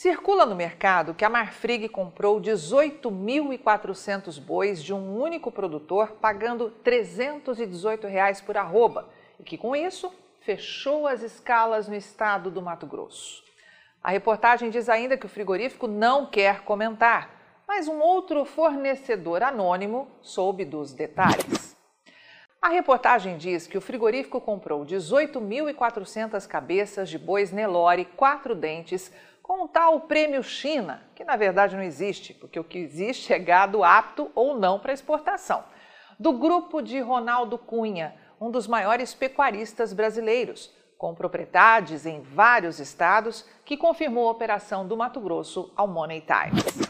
Circula no mercado que a Marfrig comprou 18.400 bois de um único produtor, pagando 318 reais por arroba, e que com isso fechou as escalas no estado do Mato Grosso. A reportagem diz ainda que o frigorífico não quer comentar, mas um outro fornecedor anônimo soube dos detalhes. A reportagem diz que o frigorífico comprou 18.400 cabeças de bois Nelore quatro dentes com o tal prêmio China, que na verdade não existe, porque o que existe é gado apto ou não para exportação, do grupo de Ronaldo Cunha, um dos maiores pecuaristas brasileiros, com propriedades em vários estados, que confirmou a operação do Mato Grosso ao Money Times.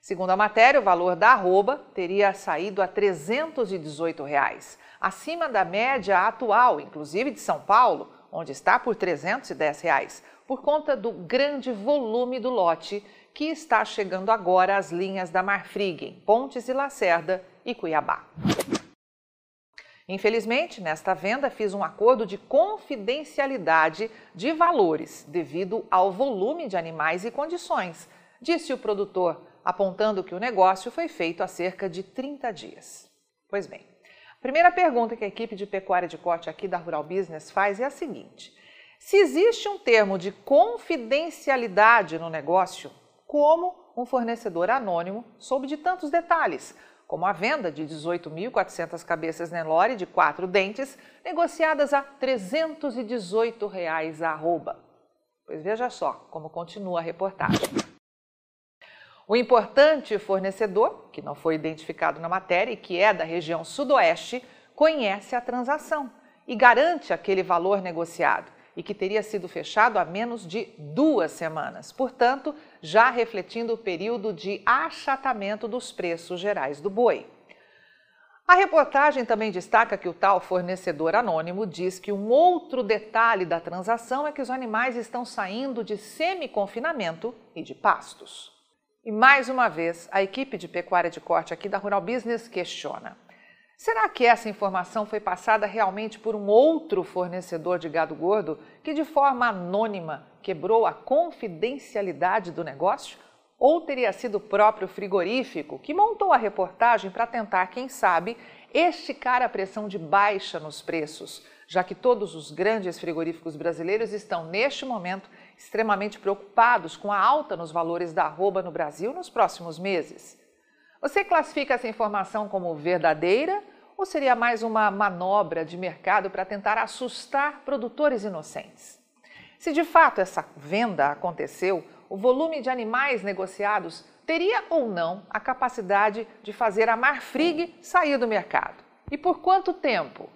Segundo a matéria, o valor da arroba teria saído a 318 reais, acima da média atual, inclusive de São Paulo, onde está por 310 reais, por conta do grande volume do lote que está chegando agora às linhas da Marfrig, em Pontes e Lacerda e Cuiabá. Infelizmente, nesta venda fiz um acordo de confidencialidade de valores devido ao volume de animais e condições, disse o produtor, apontando que o negócio foi feito há cerca de 30 dias. Pois bem, primeira pergunta que a equipe de pecuária de corte aqui da Rural Business faz é a seguinte: se existe um termo de confidencialidade no negócio, como um fornecedor anônimo soube de tantos detalhes, como a venda de 18.400 cabeças Nelore de quatro dentes, negociadas a 318 reais a arroba. Pois veja só como continua a reportagem. O importante fornecedor, que não foi identificado na matéria e que é da região sudoeste, conhece a transação e garante aquele valor negociado e que teria sido fechado há menos de duas semanas, portanto, já refletindo o período de achatamento dos preços gerais do boi. A reportagem também destaca que o tal fornecedor anônimo diz que um outro detalhe da transação é que os animais estão saindo de semi-confinamento e de pastos. E mais uma vez, a equipe de pecuária de corte aqui da Rural Business questiona: Será que essa informação foi passada realmente por um outro fornecedor de gado gordo que, de forma anônima, quebrou a confidencialidade do negócio? Ou teria sido o próprio frigorífico que montou a reportagem para tentar, quem sabe, esticar a pressão de baixa nos preços, já que todos os grandes frigoríficos brasileiros estão, neste momento, extremamente preocupados com a alta nos valores da arroba no Brasil nos próximos meses? Você classifica essa informação como verdadeira ou seria mais uma manobra de mercado para tentar assustar produtores inocentes? Se de fato essa venda aconteceu, o volume de animais negociados teria ou não a capacidade de fazer a Marfrig sair do mercado? E por quanto tempo?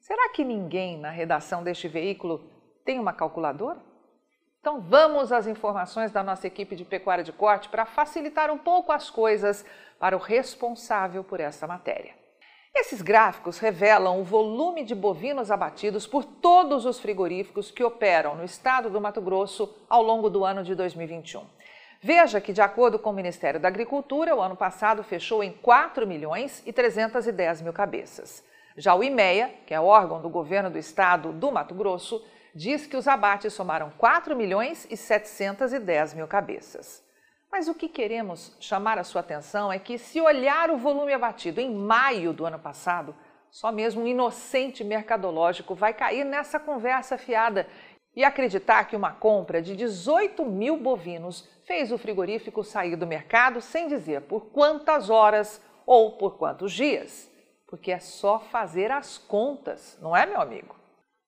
Será que ninguém na redação deste veículo tem uma calculadora? Então vamos às informações da nossa equipe de pecuária de corte para facilitar um pouco as coisas para o responsável por essa matéria. Esses gráficos revelam o volume de bovinos abatidos por todos os frigoríficos que operam no estado do Mato Grosso ao longo do ano de 2021. Veja que, de acordo com o Ministério da Agricultura, o ano passado fechou em 4 milhões e 310 mil cabeças. Já o IMEA, que é órgão do governo do estado do Mato Grosso, diz que os abates somaram 4 milhões e 710 mil cabeças. Mas o que queremos chamar a sua atenção é que, se olhar o volume abatido em maio do ano passado, só mesmo um inocente mercadológico vai cair nessa conversa fiada e acreditar que uma compra de 18 mil bovinos fez o frigorífico sair do mercado sem dizer por quantas horas ou por quantos dias. Porque é só fazer as contas, não é, meu amigo?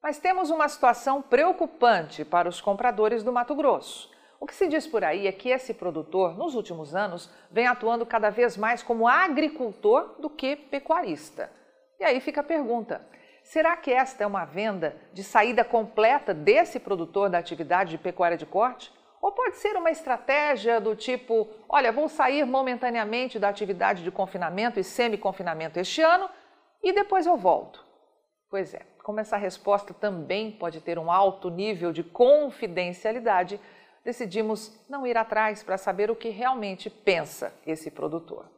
Mas temos uma situação preocupante para os compradores do Mato Grosso. O que se diz por aí é que esse produtor, nos últimos anos, vem atuando cada vez mais como agricultor do que pecuarista. E aí fica a pergunta: será que esta é uma venda de saída completa desse produtor da atividade de pecuária de corte? Ou pode ser uma estratégia do tipo: olha, vou sair momentaneamente da atividade de confinamento e semi-confinamento este ano e depois eu volto? Pois é, como essa resposta também pode ter um alto nível de confidencialidade, decidimos não ir atrás para saber o que realmente pensa esse produtor.